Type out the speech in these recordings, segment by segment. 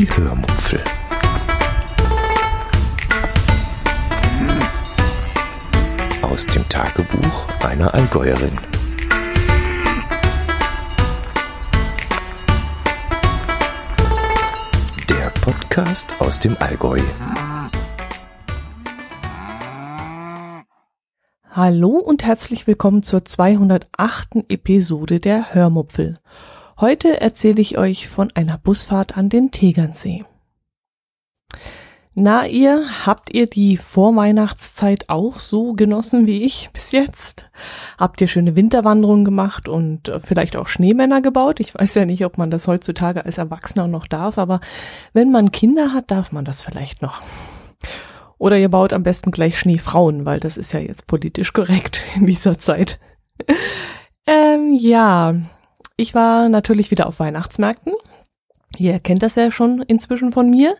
Die Hörmupfel. Aus dem Tagebuch einer Allgäuerin. Der Podcast aus dem Allgäu. Hallo und herzlich willkommen zur 208. Episode der Hörmupfel. Heute erzähle ich euch von einer Busfahrt an den Tegernsee. Na ihr, habt ihr die Vorweihnachtszeit auch so genossen wie ich bis jetzt? Habt ihr schöne Winterwanderungen gemacht und vielleicht auch Schneemänner gebaut? Ich weiß ja nicht, ob man das heutzutage als Erwachsener noch darf, aber wenn man Kinder hat, darf man das vielleicht noch. Oder ihr baut am besten gleich Schneefrauen, weil das ist ja jetzt politisch korrekt in dieser Zeit. ähm, ja, ich war natürlich wieder auf Weihnachtsmärkten. Ihr kennt das ja schon inzwischen von mir.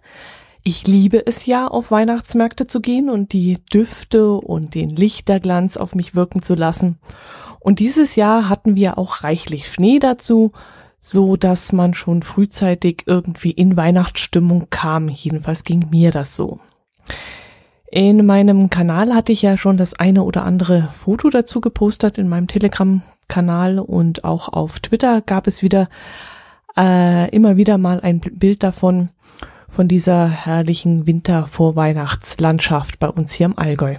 Ich liebe es ja, auf Weihnachtsmärkte zu gehen und die Düfte und den Lichterglanz auf mich wirken zu lassen. Und dieses Jahr hatten wir auch reichlich Schnee dazu, so dass man schon frühzeitig irgendwie in Weihnachtsstimmung kam. Jedenfalls ging mir das so. In meinem Kanal hatte ich ja schon das eine oder andere Foto dazu gepostet in meinem Telegram-Kanal und auch auf Twitter gab es wieder äh, immer wieder mal ein Bild davon, von dieser herrlichen Wintervorweihnachtslandschaft bei uns hier im Allgäu.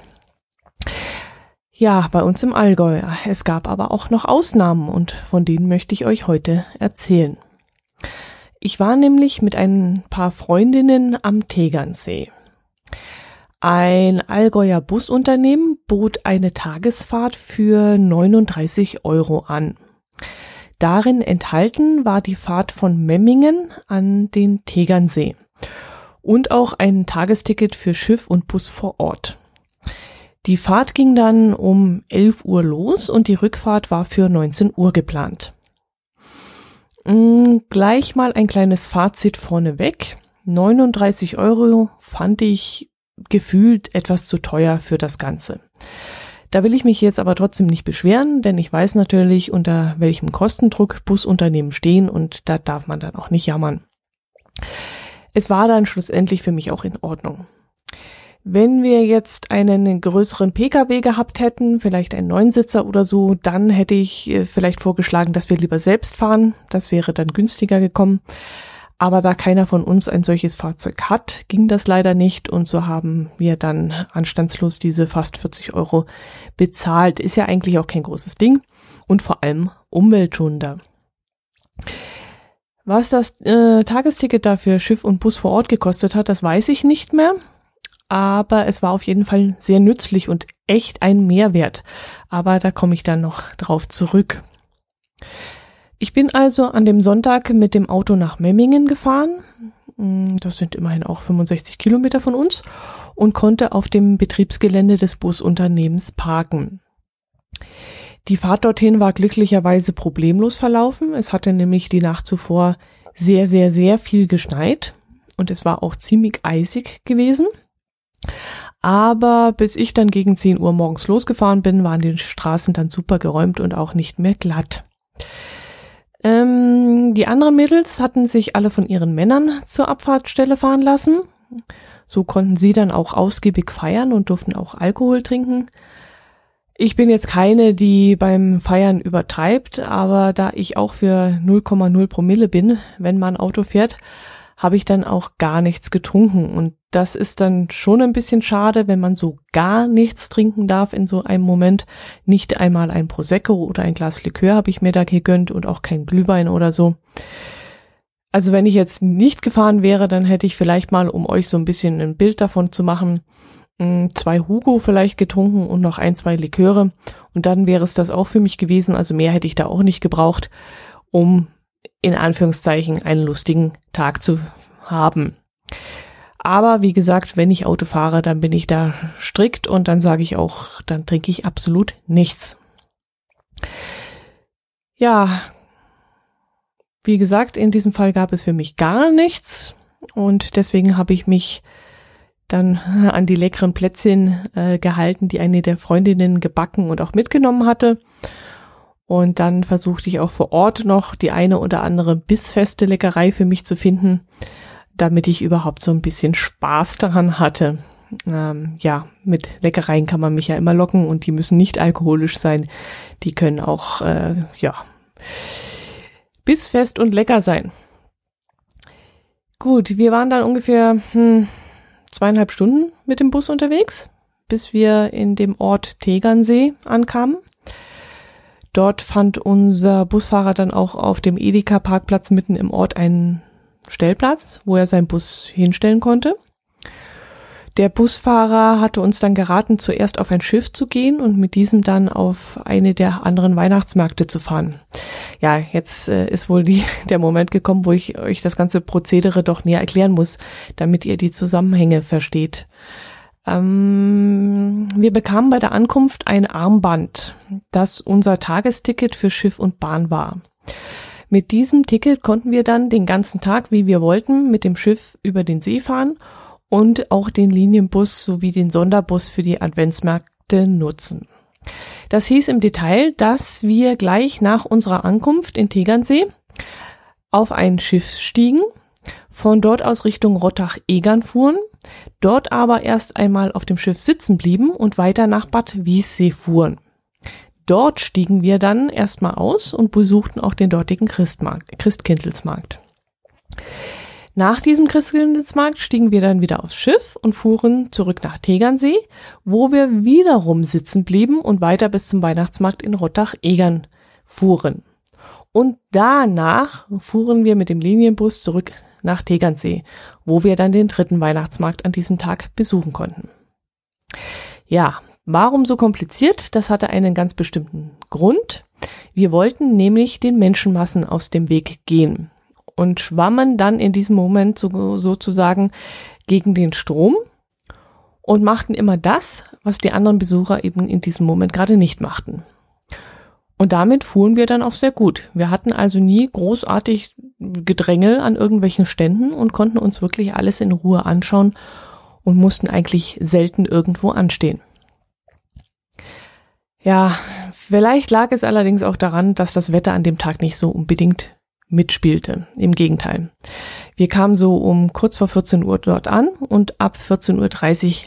Ja, bei uns im Allgäu. Es gab aber auch noch Ausnahmen und von denen möchte ich euch heute erzählen. Ich war nämlich mit ein paar Freundinnen am Tegernsee. Ein Allgäuer Busunternehmen bot eine Tagesfahrt für 39 Euro an. Darin enthalten war die Fahrt von Memmingen an den Tegernsee und auch ein Tagesticket für Schiff und Bus vor Ort. Die Fahrt ging dann um 11 Uhr los und die Rückfahrt war für 19 Uhr geplant. Mm, gleich mal ein kleines Fazit vorneweg. 39 Euro fand ich gefühlt etwas zu teuer für das Ganze. Da will ich mich jetzt aber trotzdem nicht beschweren, denn ich weiß natürlich, unter welchem Kostendruck Busunternehmen stehen und da darf man dann auch nicht jammern. Es war dann schlussendlich für mich auch in Ordnung. Wenn wir jetzt einen größeren Pkw gehabt hätten, vielleicht einen Neunsitzer oder so, dann hätte ich äh, vielleicht vorgeschlagen, dass wir lieber selbst fahren. Das wäre dann günstiger gekommen. Aber da keiner von uns ein solches Fahrzeug hat, ging das leider nicht und so haben wir dann anstandslos diese fast 40 Euro bezahlt. Ist ja eigentlich auch kein großes Ding und vor allem umweltschonender. Was das äh, Tagesticket dafür Schiff und Bus vor Ort gekostet hat, das weiß ich nicht mehr. Aber es war auf jeden Fall sehr nützlich und echt ein Mehrwert. Aber da komme ich dann noch drauf zurück. Ich bin also an dem Sonntag mit dem Auto nach Memmingen gefahren. Mm, das sind immerhin auch 65 Kilometer von uns und konnte auf dem Betriebsgelände des Busunternehmens parken. Die Fahrt dorthin war glücklicherweise problemlos verlaufen. Es hatte nämlich die Nacht zuvor sehr, sehr, sehr viel geschneit und es war auch ziemlich eisig gewesen. Aber bis ich dann gegen 10 Uhr morgens losgefahren bin, waren die Straßen dann super geräumt und auch nicht mehr glatt. Ähm, die anderen Mädels hatten sich alle von ihren Männern zur Abfahrtsstelle fahren lassen. So konnten sie dann auch ausgiebig feiern und durften auch Alkohol trinken. Ich bin jetzt keine, die beim Feiern übertreibt, aber da ich auch für 0,0 Promille bin, wenn man Auto fährt, habe ich dann auch gar nichts getrunken. Und das ist dann schon ein bisschen schade, wenn man so gar nichts trinken darf in so einem Moment. Nicht einmal ein Prosecco oder ein Glas Likör habe ich mir da gegönnt und auch kein Glühwein oder so. Also wenn ich jetzt nicht gefahren wäre, dann hätte ich vielleicht mal, um euch so ein bisschen ein Bild davon zu machen, mm, zwei Hugo vielleicht getrunken und noch ein, zwei Liköre. Und dann wäre es das auch für mich gewesen. Also mehr hätte ich da auch nicht gebraucht, um in Anführungszeichen einen lustigen Tag zu haben. Aber wie gesagt, wenn ich Auto fahre, dann bin ich da strikt und dann sage ich auch, dann trinke ich absolut nichts. Ja, wie gesagt, in diesem Fall gab es für mich gar nichts und deswegen habe ich mich dann an die leckeren Plätzchen äh, gehalten, die eine der Freundinnen gebacken und auch mitgenommen hatte. Und dann versuchte ich auch vor Ort noch die eine oder andere bissfeste Leckerei für mich zu finden. damit ich überhaupt so ein bisschen Spaß daran hatte. Ähm, ja, mit Leckereien kann man mich ja immer locken und die müssen nicht alkoholisch sein. Die können auch, äh, ja, bissfest und lecker sein. Gut, wir waren dann ungefähr hm, zweieinhalb Stunden mit dem Bus unterwegs, bis wir in dem Ort Tegernsee ankamen. Dort fand unser Busfahrer dann auch auf dem Edeka-Parkplatz mitten im Ort einen Stellplatz, wo er seinen Bus hinstellen konnte. Der Busfahrer hatte uns dann geraten, zuerst auf ein Schiff zu gehen und mit diesem dann auf eine der anderen Weihnachtsmärkte zu fahren. Ja, jetzt äh, ist wohl die, der Moment gekommen, wo ich euch das ganze Prozedere doch näher erklären muss, damit ihr die Zusammenhänge versteht. Ähm, wir bekamen bei der Ankunft ein Armband, das unser Tagesticket für Schiff und Bahn war. Mit diesem Ticket konnten wir dann den ganzen Tag, wie wir wollten, mit dem Schiff über den See fahren und auch den Linienbus sowie den Sonderbus für die Adventsmärkte nutzen. Das hieß im Detail, dass wir gleich nach unserer Ankunft in Tegernsee auf ein Schiff stiegen, von dort aus Richtung Rottach-Egern fuhren, dort aber erst einmal auf dem Schiff sitzen blieben und weiter nach Bad Wiessee fuhren. Dort stiegen wir dann erstmal aus und besuchten auch den dortigen Christmarkt, Christkindlesmarkt. Nach diesem Christkindlesmarkt stiegen wir dann wieder aufs Schiff und fuhren zurück nach Tegernsee, wo wir wiederum sitzen blieben und weiter bis zum Weihnachtsmarkt in Rottach-Egern fuhren. Und danach fuhren wir mit dem Linienbus zurück nach Tegernsee, wo wir dann den dritten Weihnachtsmarkt an diesem Tag besuchen konnten. Ja, warum so kompliziert? Das hatte einen ganz bestimmten Grund. Wir wollten nämlich den Menschenmassen aus dem Weg gehen und schwammen dann in diesem Moment so, sozusagen gegen den Strom und machten immer das, was die anderen Besucher eben in diesem Moment gerade nicht machten. Und damit fuhren wir dann auch sehr gut. Wir hatten also nie großartig Gedrängel an irgendwelchen Ständen und konnten uns wirklich alles in Ruhe anschauen und mussten eigentlich selten irgendwo anstehen. Ja, vielleicht lag es allerdings auch daran, dass das Wetter an dem Tag nicht so unbedingt mitspielte. Im Gegenteil. Wir kamen so um kurz vor 14 Uhr dort an und ab 14.30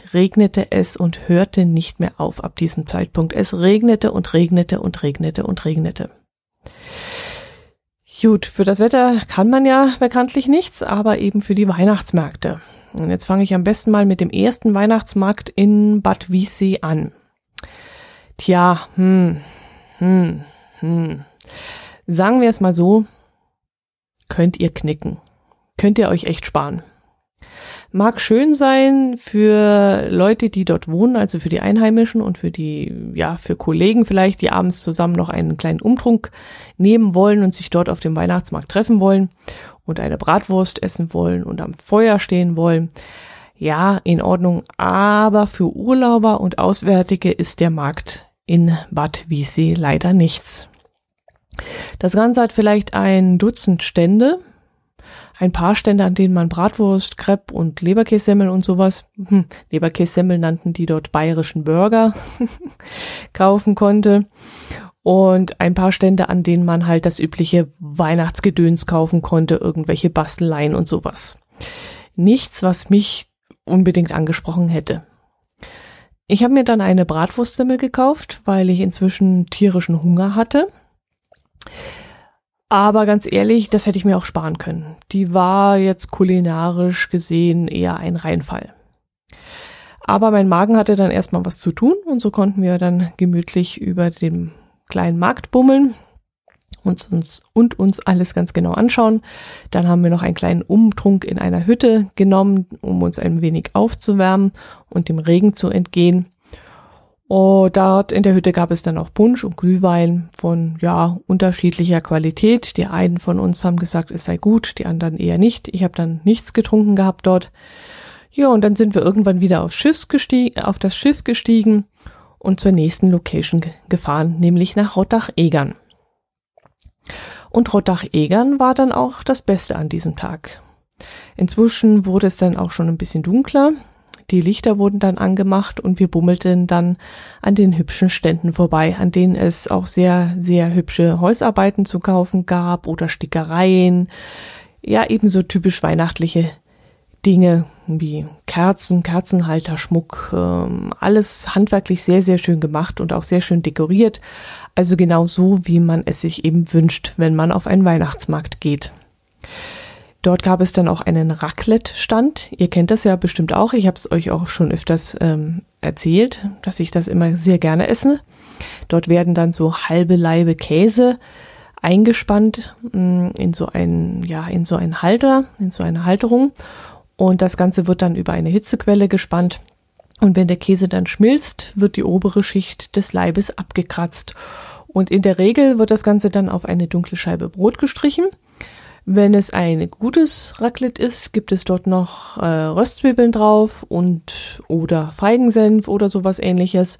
Uhr regnete es und hörte nicht mehr auf ab diesem Zeitpunkt. Es regnete und regnete und regnete und regnete. Gut, für das Wetter kann man ja bekanntlich nichts, aber eben für die Weihnachtsmärkte. Und jetzt fange ich am besten mal mit dem ersten Weihnachtsmarkt in Bad Wiessee an. Tja, hm, hm, hm. Sagen wir es mal so, könnt ihr knicken. Könnt ihr euch echt sparen. Mag schön sein für Leute, die dort wohnen, also für die Einheimischen und für die, ja, für Kollegen vielleicht, die abends zusammen noch einen kleinen Umtrunk nehmen wollen und sich dort auf dem Weihnachtsmarkt treffen wollen und eine Bratwurst essen wollen und am Feuer stehen wollen. Ja, in Ordnung, aber für Urlauber und Auswärtige ist der Markt in Bad Wiessee leider nichts. Das Ganze hat vielleicht ein Dutzend Stände, ein paar Stände, an denen man Bratwurst, Crepe und Leberkässemmel und sowas, hm, Leberkässemmel nannten die dort bayerischen Burger, kaufen konnte. Und ein paar Stände, an denen man halt das übliche Weihnachtsgedöns kaufen konnte, irgendwelche Basteleien und sowas. Nichts, was mich unbedingt angesprochen hätte. Ich habe mir dann eine Bratwurstsemmel gekauft, weil ich inzwischen tierischen Hunger hatte aber ganz ehrlich, das hätte ich mir auch sparen können. Die war jetzt kulinarisch gesehen eher ein Reinfall. Aber mein Magen hatte dann erstmal was zu tun und so konnten wir dann gemütlich über den kleinen Markt bummeln und uns, und uns alles ganz genau anschauen. Dann haben wir noch einen kleinen Umtrunk in einer Hütte genommen, um uns ein wenig aufzuwärmen und dem Regen zu entgehen. Und dort in der Hütte gab es dann auch Punsch und Glühwein von, ja, unterschiedlicher Qualität. Die einen von uns haben gesagt, es sei gut, die anderen eher nicht. Ich habe dann nichts getrunken gehabt dort. Ja, und dann sind wir irgendwann wieder aufs Schiff gestiegen, auf das Schiff gestiegen und zur nächsten Location gefahren, nämlich nach Rottach-Egern. Und Rottach-Egern war dann auch das Beste an diesem Tag. Inzwischen wurde es dann auch schon ein bisschen dunkler. Die Lichter wurden dann angemacht und wir bummelten dann an den hübschen Ständen vorbei, an denen es auch sehr, sehr hübsche Häusarbeiten zu kaufen gab oder Stickereien. Ja, ebenso typisch weihnachtliche Dinge wie Kerzen, Kerzenhalter, Schmuck, ähm, alles handwerklich sehr, sehr schön gemacht und auch sehr schön dekoriert. Also genau so, wie man es sich eben wünscht, wenn man auf einen Weihnachtsmarkt geht. Dort gab es dann auch einen Raclette-Stand. Ihr kennt das ja bestimmt auch. Ich habe es euch auch schon öfters ähm, erzählt, dass ich das immer sehr gerne esse. Dort werden dann so halbe Laibe Käse eingespannt mm, in so einen, ja, in so einen Halter, in so eine Halterung. Und das Ganze wird dann über eine Hitzequelle gespannt. Und wenn der Käse dann schmilzt, wird die obere Schicht des Leibes abgekratzt. Und in der Regel wird das Ganze dann auf eine dunkle Scheibe Brot gestrichen. Wenn es ein gutes Raclette ist, gibt es dort noch äh, Röstzwiebeln drauf und oder Feigensenf oder sowas ähnliches.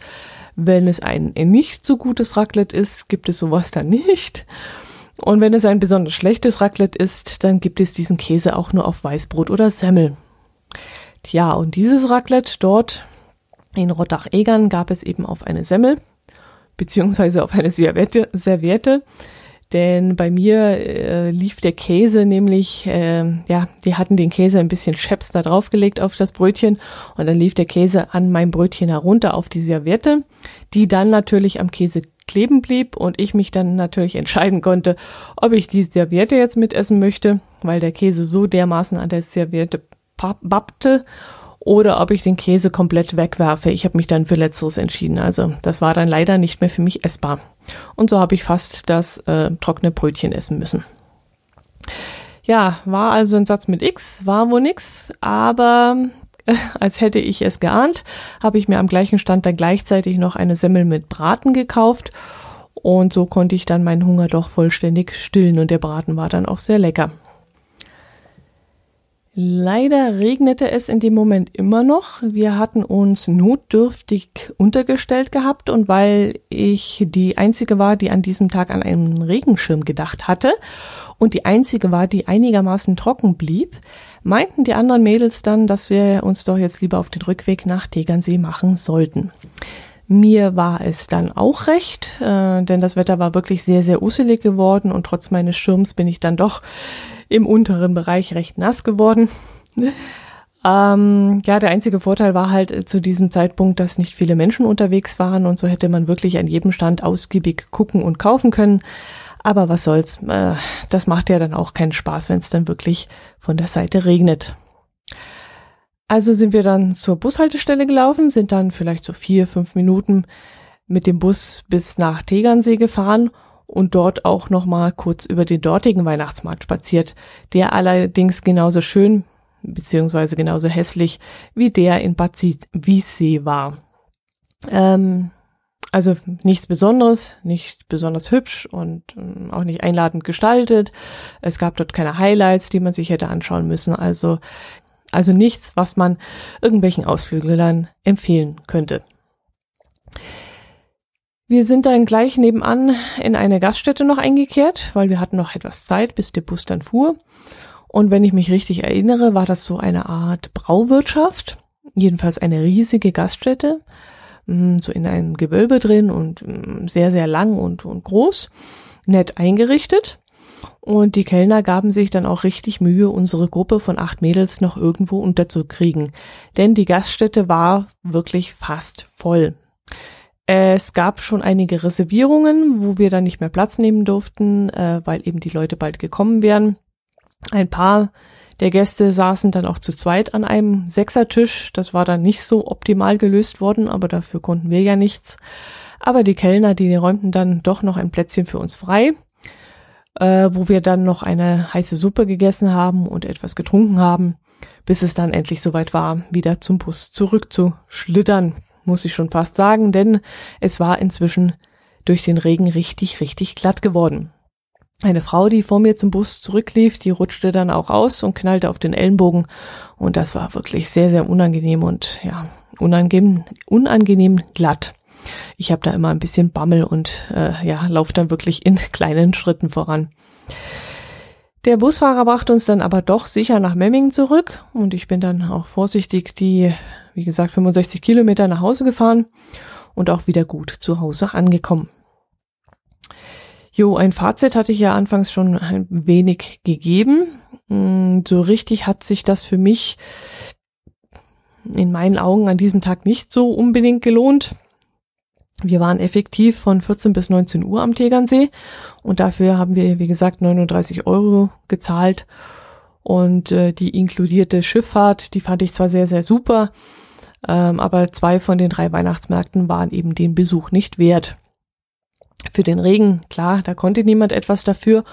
Wenn es ein nicht so gutes Raclette ist, gibt es sowas dann nicht. Und wenn es ein besonders schlechtes Raclette ist, dann gibt es diesen Käse auch nur auf Weißbrot oder Semmel. Tja, und dieses Raclette dort in Rottach-Egern gab es eben auf eine Semmel, beziehungsweise auf eine Serviette, Serviette denn bei mir äh, lief der Käse nämlich, äh, ja, die hatten den Käse ein bisschen scheps da draufgelegt auf das Brötchen und dann lief der Käse an mein Brötchen herunter auf die Serviette, die dann natürlich am Käse kleben blieb und ich mich dann natürlich entscheiden konnte, ob ich die Serviette jetzt mitessen möchte, weil der Käse so dermaßen an der Serviette bappte oder ob ich den Käse komplett wegwerfe. Ich habe mich dann für letzteres entschieden. Also das war dann leider nicht mehr für mich essbar. Und so habe ich fast das äh, trockene Brötchen essen müssen. Ja, war also ein Satz mit X, war wohl nix, aber äh, als hätte ich es geahnt, habe ich mir am gleichen Stand dann gleichzeitig noch eine Semmel mit Braten gekauft und so konnte ich dann meinen Hunger doch vollständig stillen und der Braten war dann auch sehr lecker. Leider regnete es in dem Moment immer noch. Wir hatten uns notdürftig untergestellt gehabt und weil ich die einzige war, die an diesem Tag an einen Regenschirm gedacht hatte und die einzige war, die einigermaßen trocken blieb, meinten die anderen Mädels dann, dass wir uns doch jetzt lieber auf den Rückweg nach Tegernsee machen sollten. Mir war es dann auch recht, äh, denn das Wetter war wirklich sehr, sehr usselig geworden und trotz meines Schirms bin ich dann doch im unteren Bereich recht nass geworden. Ähm, ja, der einzige Vorteil war halt äh, zu diesem Zeitpunkt, dass nicht viele Menschen unterwegs waren und so hätte man wirklich an jedem Stand ausgiebig gucken und kaufen können. Aber was soll's, äh, das macht ja dann auch keinen Spaß, wenn es dann wirklich von der Seite regnet. Also sind wir dann zur Bushaltestelle gelaufen, sind dann vielleicht so vier, fünf Minuten mit dem Bus bis nach Tegernsee gefahren und dort auch noch mal kurz über den dortigen Weihnachtsmarkt spaziert, der allerdings genauso schön beziehungsweise genauso hässlich wie der in Bad Wiessee war. Ähm, also nichts Besonderes, nicht besonders hübsch und ähm, auch nicht einladend gestaltet. Es gab dort keine Highlights, die man sich hätte anschauen müssen. Also also nichts, was man irgendwelchen Ausflüglern empfehlen könnte. Wir sind dann gleich nebenan in eine Gaststätte noch eingekehrt, weil wir hatten noch etwas Zeit, bis der Bus dann fuhr. Und wenn ich mich richtig erinnere, war das so eine Art Brauwirtschaft, jedenfalls eine riesige Gaststätte, mm, so in einem Gewölbe drin und mm, sehr, sehr lang und, und groß, nett eingerichtet. Und die Kellner gaben sich dann auch richtig Mühe, unsere Gruppe von acht Mädels noch irgendwo unterzukriegen. Denn die Gaststätte war wirklich fast voll. Es gab schon einige Reservierungen, wo wir dann nicht mehr Platz nehmen durften, äh, weil eben die Leute bald gekommen wären. Ein paar der Gäste saßen dann auch zu zweit an einem Sechsertisch. Das war dann nicht so optimal gelöst worden, aber dafür konnten wir ja nichts. Aber die Kellner, die räumten dann doch noch ein Plätzchen für uns frei, äh, wo wir dann noch eine heiße Suppe gegessen haben und etwas getrunken haben, bis es dann endlich soweit war, wieder zum Bus zurückzuschlittern muss ich schon fast sagen, denn es war inzwischen durch den Regen richtig, richtig glatt geworden. Eine Frau, die vor mir zum Bus zurücklief, die rutschte dann auch aus und knallte auf den Ellenbogen. Und das war wirklich sehr, sehr unangenehm und ja, unangenehm, unangenehm glatt. Ich habe da immer ein bisschen Bammel und äh, ja, laufe dann wirklich in kleinen Schritten voran. Der Busfahrer brachte uns dann aber doch sicher nach Memmingen zurück und ich bin dann auch vorsichtig die wie gesagt, 65 Kilometer nach Hause gefahren und auch wieder gut zu Hause angekommen. Jo, ein Fazit hatte ich ja anfangs schon ein wenig gegeben. Mm, so richtig hat sich das für mich in meinen Augen an diesem Tag nicht so unbedingt gelohnt. Wir waren effektiv von 14 bis 19 Uhr am Tegernsee und dafür haben wir, wie gesagt, 39 Euro gezahlt. Und äh, die inkludierte Schifffahrt, die fand ich zwar sehr, sehr super, ähm, aber zwei von den drei Weihnachtsmärkten waren eben den Besuch nicht wert. Für den Regen, klar, da konnte niemand etwas dafür.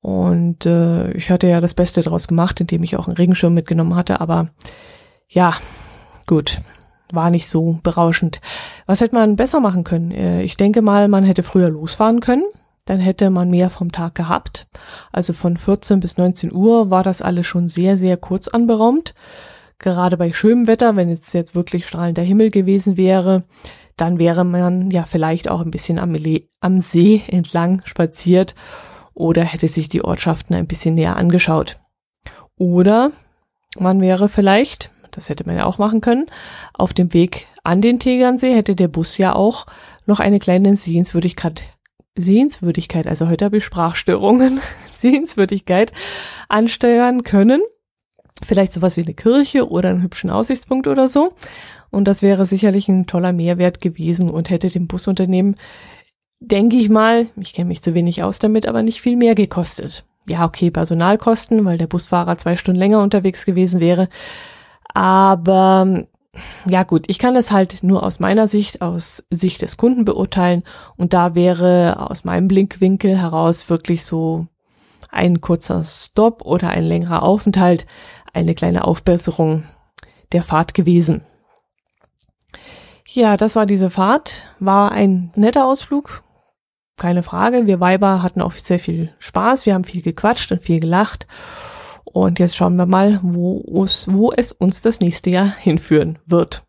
Und äh, ich hatte ja das Beste daraus gemacht, indem ich auch einen Regenschirm mitgenommen hatte. Aber ja, gut, war nicht so berauschend. Was hätte man besser machen können? Äh, ich denke mal, man hätte früher losfahren können. Dann hätte man mehr vom Tag gehabt. Also von 14 bis 19 Uhr war das alles schon sehr, sehr kurz anberaumt. Gerade bei schönem Wetter, wenn es jetzt wirklich strahlender Himmel gewesen wäre, dann wäre man ja vielleicht auch ein bisschen am, am See entlang spaziert oder hätte sich die Ortschaften ein bisschen näher angeschaut. Oder man wäre vielleicht, das hätte man ja auch machen können, auf dem Weg an den Tegernsee hätte der Bus ja auch noch eine kleine Sehenswürdigkeit, Sehenswürdigkeit, also heute habe ich Sprachstörungen, Sehenswürdigkeit ansteuern können. Vielleicht sowas wie eine Kirche oder einen hübschen Aussichtspunkt oder so. Und das wäre sicherlich ein toller Mehrwert gewesen und hätte dem Busunternehmen denke ich mal, ich kenne mich zu wenig aus damit, aber nicht viel mehr gekostet. Ja, okay, Personalkosten, weil der Busfahrer zwei Stunden länger unterwegs gewesen wäre. Aber ja gut, ich kann es halt nur aus meiner Sicht, aus Sicht des Kunden beurteilen. Und da wäre aus meinem Blinkwinkel heraus wirklich so ein kurzer Stop oder ein längerer Aufenthalt eine kleine Aufbesserung der Fahrt gewesen. Ja, das war diese Fahrt. War ein netter Ausflug, keine Frage. Wir Weiber hatten auch sehr viel Spaß. Wir haben viel gequatscht und viel gelacht. Und jetzt schauen wir mal, wo es, wo es uns das nächste Jahr hinführen wird.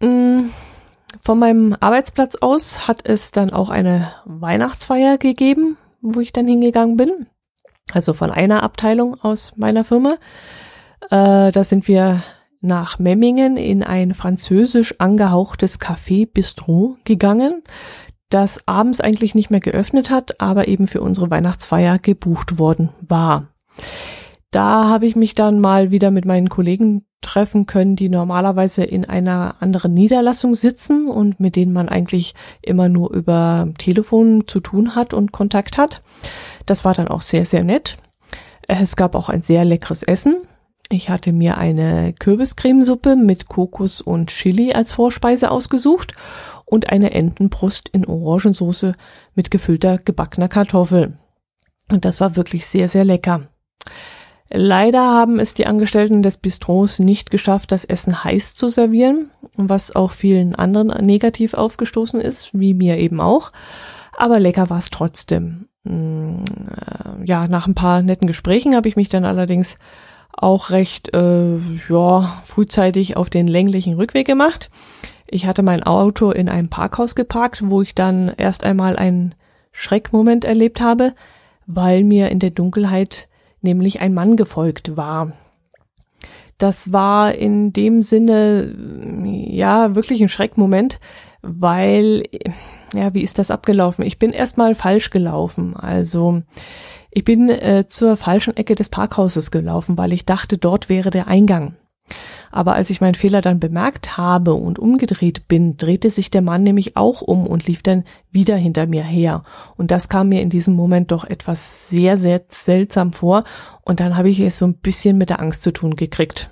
Mm, von meinem Arbeitsplatz aus hat es dann auch eine Weihnachtsfeier gegeben, wo ich dann hingegangen bin. Also von einer Abteilung aus meiner Firma. Äh, da sind wir nach Memmingen in ein französisch angehauchtes Café Bistro gegangen das abends eigentlich nicht mehr geöffnet hat, aber eben für unsere Weihnachtsfeier gebucht worden war. Da habe ich mich dann mal wieder mit meinen Kollegen treffen können, die normalerweise in einer anderen Niederlassung sitzen und mit denen man eigentlich immer nur über Telefon zu tun hat und Kontakt hat. Das war dann auch sehr, sehr nett. Es gab auch ein sehr leckeres Essen. Ich hatte mir eine Kürbiscremesuppe mit Kokos und Chili als Vorspeise ausgesucht und eine Entenbrust in Orangensauce mit gefüllter gebackener Kartoffel. Und das war wirklich sehr, sehr lecker. Leider haben es die Angestellten des Bistros nicht geschafft, das Essen heiß zu servieren, was auch vielen anderen negativ aufgestoßen ist, wie mir eben auch. Aber lecker war es trotzdem. Mm, äh, ja, nach ein paar netten Gesprächen habe ich mich dann allerdings auch recht äh, ja, frühzeitig auf den länglichen Rückweg gemacht. Ich hatte mein Auto in einem Parkhaus geparkt, wo ich dann erst einmal einen Schreckmoment erlebt habe, weil mir in der Dunkelheit nämlich ein Mann gefolgt war. Das war in dem Sinne, ja, wirklich ein Schreckmoment, weil, ja, wie ist das abgelaufen? Ich bin erstmal falsch gelaufen. Also, ich bin äh, zur falschen Ecke des Parkhauses gelaufen, weil ich dachte, dort wäre der Eingang. Aber als ich meinen Fehler dann bemerkt habe und umgedreht bin, drehte sich der Mann nämlich auch um und lief dann wieder hinter mir her. Und das kam mir in diesem Moment doch etwas sehr, sehr seltsam vor. Und dann habe ich es so ein bisschen mit der Angst zu tun gekriegt.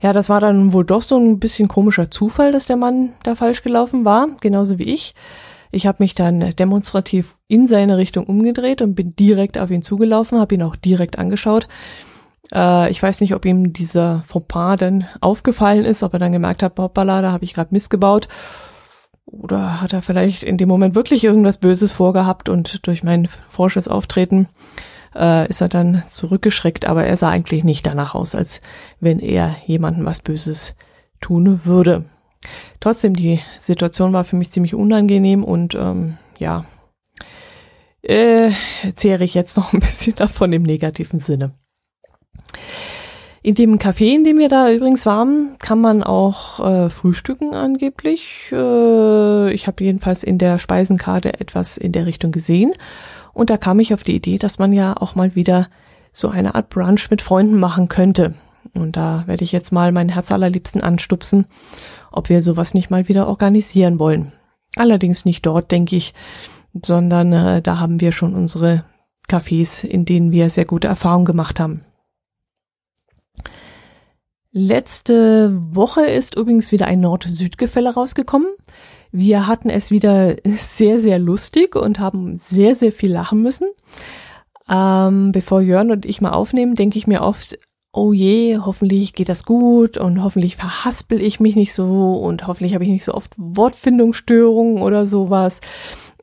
Ja, das war dann wohl doch so ein bisschen komischer Zufall, dass der Mann da falsch gelaufen war, genauso wie ich. Ich habe mich dann demonstrativ in seine Richtung umgedreht und bin direkt auf ihn zugelaufen, habe ihn auch direkt angeschaut. Äh, ich weiß nicht, ob ihm dieser Fauxpas dann aufgefallen ist, ob er dann gemerkt hat, hoppala, da habe ich gerade missgebaut. Oder hat er vielleicht in dem Moment wirklich irgendwas Böses vorgehabt und durch mein forsches Auftreten äh, ist er dann zurückgeschreckt, aber er sah eigentlich nicht danach aus, als wenn er jemandem was Böses tun würde. Trotzdem, die Situation war für mich ziemlich unangenehm und ähm, ja, äh, zehre ich jetzt noch ein bisschen davon im negativen Sinne. In dem Café, in dem wir da übrigens waren, kann man auch äh, frühstücken angeblich. Äh, ich habe jedenfalls in der Speisenkarte etwas in der Richtung gesehen. Und da kam ich auf die Idee, dass man ja auch mal wieder so eine Art Brunch mit Freunden machen könnte. Und da werde ich jetzt mal meinen Herz allerliebsten anstupsen, ob wir sowas nicht mal wieder organisieren wollen. Allerdings nicht dort, denke ich, sondern äh, da haben wir schon unsere Cafés, in denen wir sehr gute Erfahrungen gemacht haben. Letzte Woche ist übrigens wieder ein Nord-Süd-Gefälle rausgekommen. Wir hatten es wieder sehr, sehr lustig und haben sehr, sehr viel lachen müssen. Ähm, bevor Jörn und ich mal aufnehmen, denke ich mir oft, oh je, hoffentlich geht das gut und hoffentlich verhaspel ich mich nicht so und hoffentlich habe ich nicht so oft Wortfindungsstörungen oder sowas.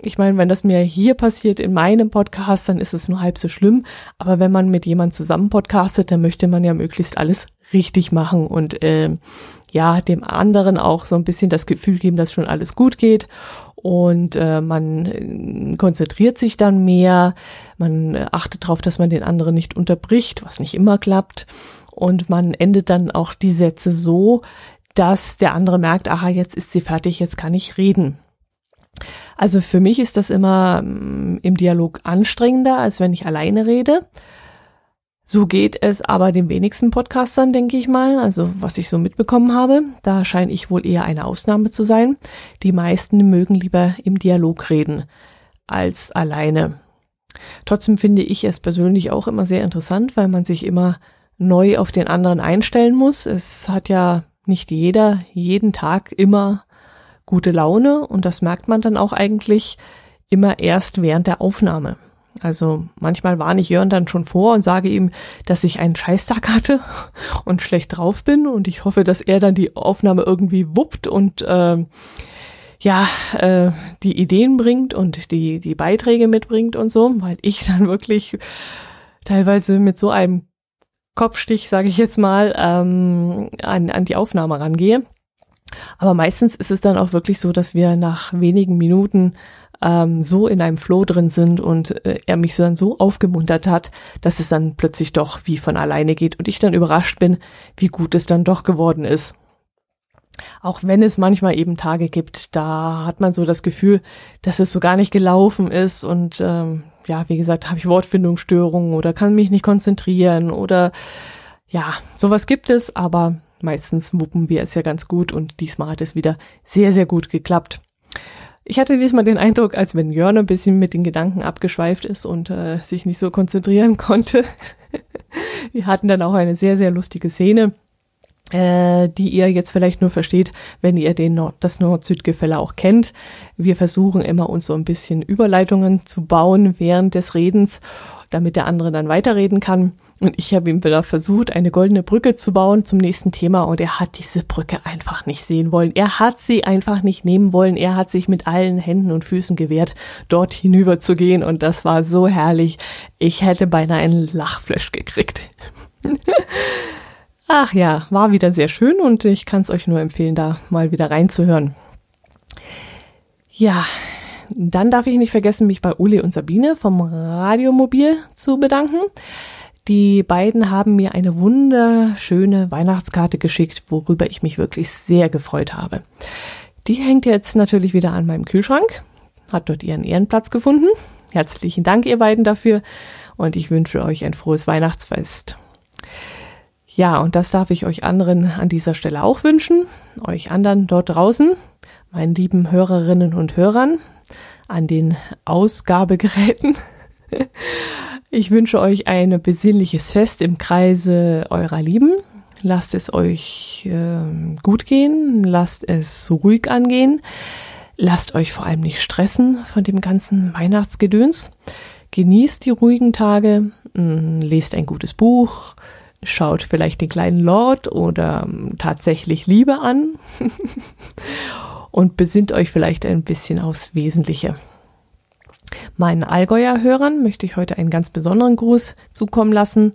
Ich meine, wenn das mir hier passiert in meinem Podcast, dann ist es nur halb so schlimm. Aber wenn man mit jemand zusammen podcastet, dann möchte man ja möglichst alles richtig machen und äh, ja, dem anderen auch so ein bisschen das Gefühl geben, dass schon alles gut geht und äh, man äh, konzentriert sich dann mehr, man äh, achtet darauf, dass man den anderen nicht unterbricht, was nicht immer klappt und man endet dann auch die Sätze so, dass der andere merkt, aha, jetzt ist sie fertig, jetzt kann ich reden. Also für mich ist das immer mm, im Dialog anstrengender, als wenn ich alleine rede. So geht es aber den wenigsten Podcastern, denke ich mal, also was ich so mitbekommen habe. Da scheine ich wohl eher eine Ausnahme zu sein. Die meisten mögen lieber im Dialog reden als alleine. Trotzdem finde ich es persönlich auch immer sehr interessant, weil man sich immer neu auf den anderen einstellen muss. Es hat ja nicht jeder jeden Tag immer gute Laune und das merkt man dann auch eigentlich immer erst während der Aufnahme. Also manchmal warne ich Jörn dann schon vor und sage ihm, dass ich einen Scheißtag hatte und schlecht drauf bin und ich hoffe, dass er dann die Aufnahme irgendwie wuppt und äh, ja, äh, die Ideen bringt und die, die Beiträge mitbringt und so, weil ich dann wirklich teilweise mit so einem Kopfstich, sage ich jetzt mal, ähm, an, an die Aufnahme rangehe. Aber meistens ist es dann auch wirklich so, dass wir nach wenigen Minuten ähm, so in einem Flow drin sind und äh, er mich dann so aufgemuntert hat, dass es dann plötzlich doch wie von alleine geht und ich dann überrascht bin, wie gut es dann doch geworden ist. Auch wenn es manchmal eben Tage gibt, da hat man so das Gefühl, dass es so gar nicht gelaufen ist und ähm, ja, wie gesagt, habe ich Wortfindungsstörungen oder kann mich nicht konzentrieren oder ja, sowas gibt es, aber meistens wuppen wir es ja ganz gut und diesmal hat es wieder sehr, sehr gut geklappt. Ich hatte diesmal den Eindruck, als wenn Jörn ein bisschen mit den Gedanken abgeschweift ist und äh, sich nicht so konzentrieren konnte. Wir hatten dann auch eine sehr, sehr lustige Szene, äh, die ihr jetzt vielleicht nur versteht, wenn ihr den Nord das Nord-Süd-Gefälle auch kennt. Wir versuchen immer uns so ein bisschen Überleitungen zu bauen während des Redens, damit der andere dann weiterreden kann. Und ich habe ihm wieder versucht, eine goldene Brücke zu bauen zum nächsten Thema und er hat diese Brücke einfach nicht sehen wollen. Er hat sie einfach nicht nehmen wollen. Er hat sich mit allen Händen und Füßen gewehrt, dort hinüber zu gehen und das war so herrlich. Ich hätte beinahe einen Lachflash gekriegt. Ach ja, war wieder sehr schön und ich kann es euch nur empfehlen, da mal wieder reinzuhören. Ja, dann darf ich nicht vergessen, mich bei Uli und Sabine vom Radiomobil zu bedanken. Die beiden haben mir eine wunderschöne Weihnachtskarte geschickt, worüber ich mich wirklich sehr gefreut habe. Die hängt jetzt natürlich wieder an meinem Kühlschrank, hat dort ihren Ehrenplatz gefunden. Herzlichen Dank, ihr beiden, dafür und ich wünsche euch ein frohes Weihnachtsfest. Ja, und das darf ich euch anderen an dieser Stelle auch wünschen, euch anderen dort draußen, meinen lieben Hörerinnen und Hörern an den Ausgabegeräten. Ich wünsche euch ein besinnliches Fest im Kreise eurer Lieben. Lasst es euch äh, gut gehen, lasst es ruhig angehen, lasst euch vor allem nicht stressen von dem ganzen Weihnachtsgedöns. Genießt die ruhigen Tage, mh, mm, lest ein gutes Buch, schaut vielleicht den kleinen Lord oder mh, tatsächlich Liebe an und besinnt euch vielleicht ein bisschen aufs Wesentliche. Meinen Allgäuer Hörern möchte ich heute einen ganz besonderen Gruß zukommen lassen,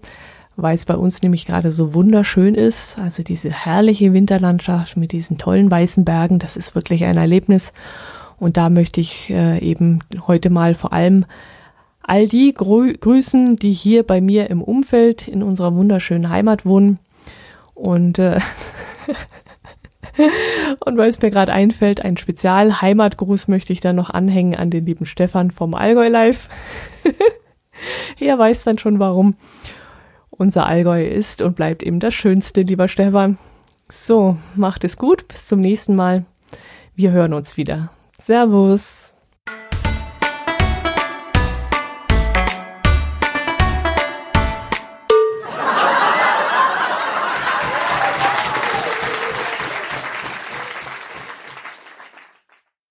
weil es bei uns nämlich gerade so wunderschön ist. Also diese herrliche Winterlandschaft mit diesen tollen weißen Bergen, das ist wirklich ein Erlebnis. Und da möchte ich äh, eben heute mal vor allem all die grü grüßen, die hier bei mir im Umfeld in unserer wunderschönen Heimat wohnen. Und äh, Und weil es mir gerade einfällt, ein Spezial-Heimatgruß möchte ich dann noch anhängen an den lieben Stefan vom Allgäu Live. er weiß dann schon warum. Unser Allgäu ist und bleibt eben das Schönste, lieber Stefan. So, macht es gut, bis zum nächsten Mal. Wir hören uns wieder. Servus.